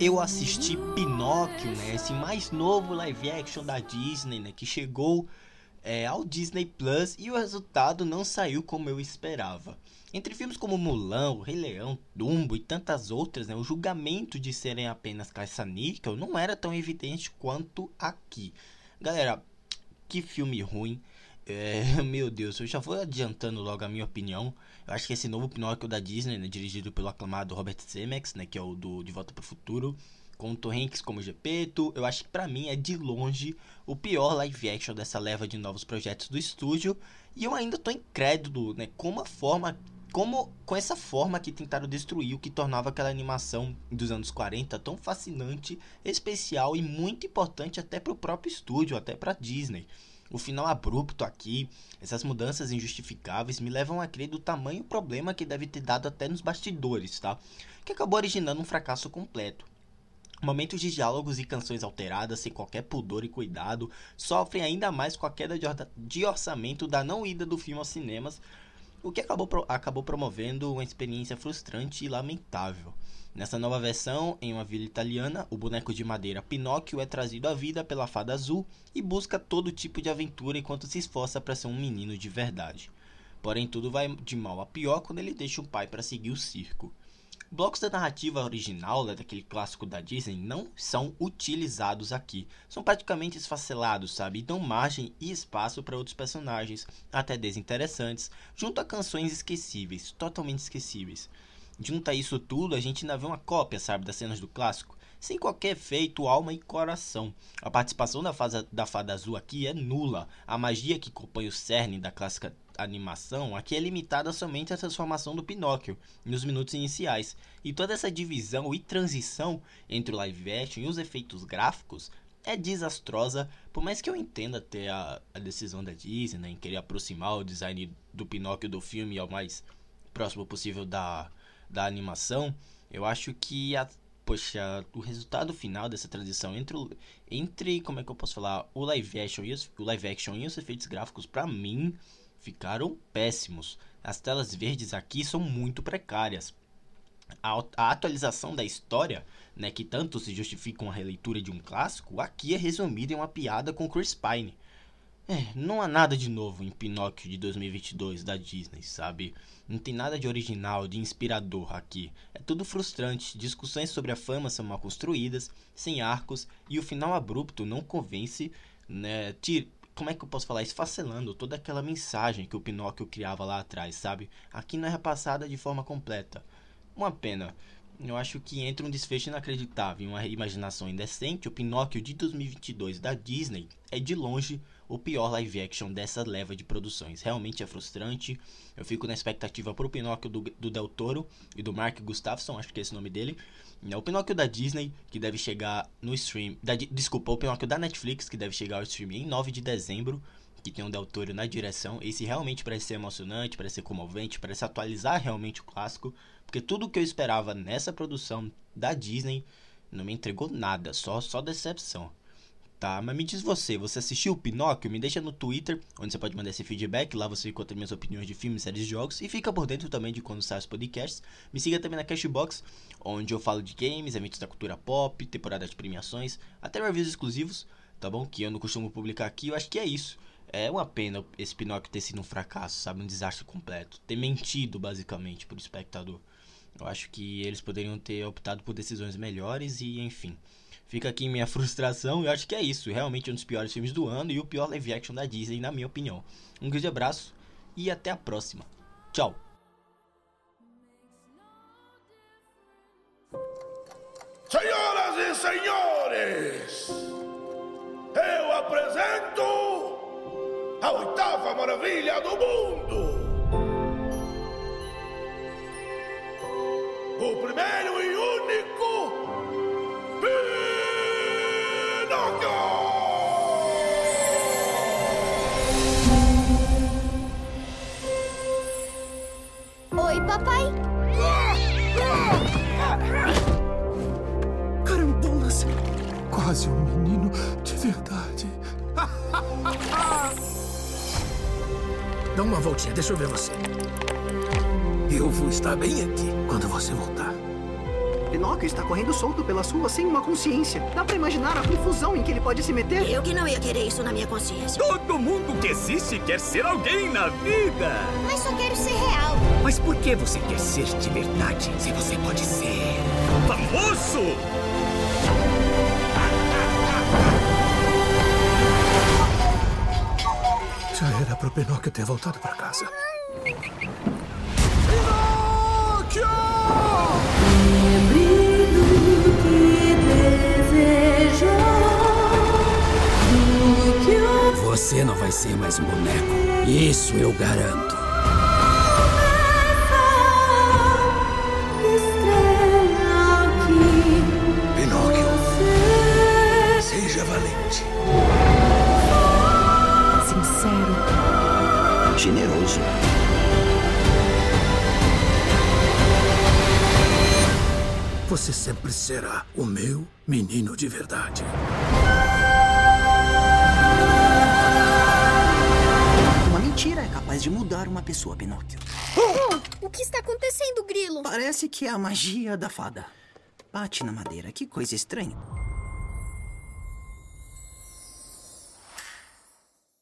eu assisti Pinóquio, né? Esse mais novo live action da Disney, né? Que chegou é, ao Disney Plus e o resultado não saiu como eu esperava. Entre filmes como Mulan, O Rei Leão, Dumbo e tantas outras, né, o julgamento de serem apenas caça-níquel não era tão evidente quanto aqui. Galera, que filme ruim. É, meu Deus, eu já vou adiantando logo a minha opinião. Eu acho que esse novo Pinóquio da Disney, né, dirigido pelo aclamado Robert Zemeckis, né, que é o do De Volta para o Futuro, com Tom Hanks como Gepeto, eu acho que para mim é de longe o pior live action dessa leva de novos projetos do estúdio. E eu ainda tô incrédulo, né, com a forma como com essa forma que tentaram destruir o que tornava aquela animação dos anos 40 tão fascinante, especial e muito importante até para o próprio estúdio, até para Disney. O final abrupto aqui, essas mudanças injustificáveis me levam a crer do tamanho problema que deve ter dado até nos bastidores, tá? Que acabou originando um fracasso completo. Momentos de diálogos e canções alteradas, sem qualquer pudor e cuidado, sofrem ainda mais com a queda de orçamento da não ida do filme aos cinemas, o que acabou, acabou promovendo uma experiência frustrante e lamentável. Nessa nova versão, em uma vila italiana, o boneco de madeira Pinóquio é trazido à vida pela fada azul e busca todo tipo de aventura enquanto se esforça para ser um menino de verdade. Porém, tudo vai de mal a pior quando ele deixa o pai para seguir o circo. Blocos da narrativa original, né, daquele clássico da Disney, não são utilizados aqui. São praticamente esfacelados, sabe? E dão margem e espaço para outros personagens, até desinteressantes, junto a canções esquecíveis, totalmente esquecíveis. Junto a isso tudo, a gente ainda vê uma cópia, sabe, das cenas do clássico, sem qualquer efeito, alma e coração. A participação da, fada, da fada azul aqui é nula. A magia que compõe o cerne da clássica animação aqui é limitada somente à transformação do Pinóquio nos minutos iniciais. E toda essa divisão e transição entre o live action e os efeitos gráficos é desastrosa, por mais que eu entenda até a, a decisão da Disney né, em querer aproximar o design do Pinóquio do filme ao mais próximo possível da, da animação, eu acho que a, poxa, o resultado final dessa transição entre, entre como é que eu posso falar, o live action e os, o live action e os efeitos gráficos, para mim, ficaram péssimos. As telas verdes aqui são muito precárias. A, a atualização da história, né, que tanto se justifica uma releitura de um clássico, aqui é resumida em uma piada com Chris Pine. É, não há nada de novo em Pinóquio de 2022 da Disney, sabe? Não tem nada de original, de inspirador aqui. É tudo frustrante, discussões sobre a fama são mal construídas, sem arcos, e o final abrupto não convence, né? Como é que eu posso falar? Esfacelando toda aquela mensagem que o Pinóquio criava lá atrás, sabe? Aqui não é repassada de forma completa. Uma pena. Eu acho que entre um desfecho inacreditável e uma imaginação indecente, o Pinóquio de 2022 da Disney é de longe o pior live action dessa leva de produções. Realmente é frustrante. Eu fico na expectativa pro Pinóquio do, do Del Toro e do Mark Gustafsson, acho que é esse o nome dele. É o Pinóquio da Disney, que deve chegar no stream. Da, desculpa, o Pinóquio da Netflix, que deve chegar ao stream em 9 de dezembro. Que tem o Del Toro na direção. Esse realmente parece ser emocionante, parece ser comovente, parece atualizar realmente o clássico. Porque tudo que eu esperava nessa produção da Disney não me entregou nada, só, só decepção tá? Mas me diz você, você assistiu o Pinóquio? Me deixa no Twitter, onde você pode mandar esse feedback. Lá você encontra minhas opiniões de filmes, séries e jogos. E fica por dentro também de quando saem os podcasts. Me siga também na Cashbox, onde eu falo de games, eventos da cultura pop, temporada de premiações, até reviews exclusivos, tá bom? Que eu não costumo publicar aqui. Eu acho que é isso. É uma pena esse Pinóquio ter sido um fracasso, sabe? Um desastre completo. Ter mentido, basicamente, pro espectador. Eu acho que eles poderiam ter optado por decisões melhores e, enfim. Fica aqui minha frustração. Eu acho que é isso. Realmente um dos piores filmes do ano e o pior live action da Disney, na minha opinião. Um grande abraço e até a próxima. Tchau. Senhoras e senhores, oitava maravilha do mundo. O primeiro e único Oi, papai. Carambolas! Quase um menino de verdade. Dá uma voltinha, deixa eu ver você. Eu vou estar bem aqui quando você voltar. Pinóquio está correndo solto pelas ruas sem uma consciência. Dá pra imaginar a confusão em que ele pode se meter? Eu que não ia querer isso na minha consciência. Todo mundo que existe quer ser alguém na vida. Mas só quero ser real. Mas por que você quer ser de verdade se você pode ser famoso? Era pro Pinóquio ter voltado pra casa. Você não vai ser mais um boneco. Isso eu garanto. Você sempre será o meu menino de verdade. Uma mentira é capaz de mudar uma pessoa, Pinóquio. O que está acontecendo, Grilo? Parece que é a magia da fada. Bate na madeira, que coisa estranha.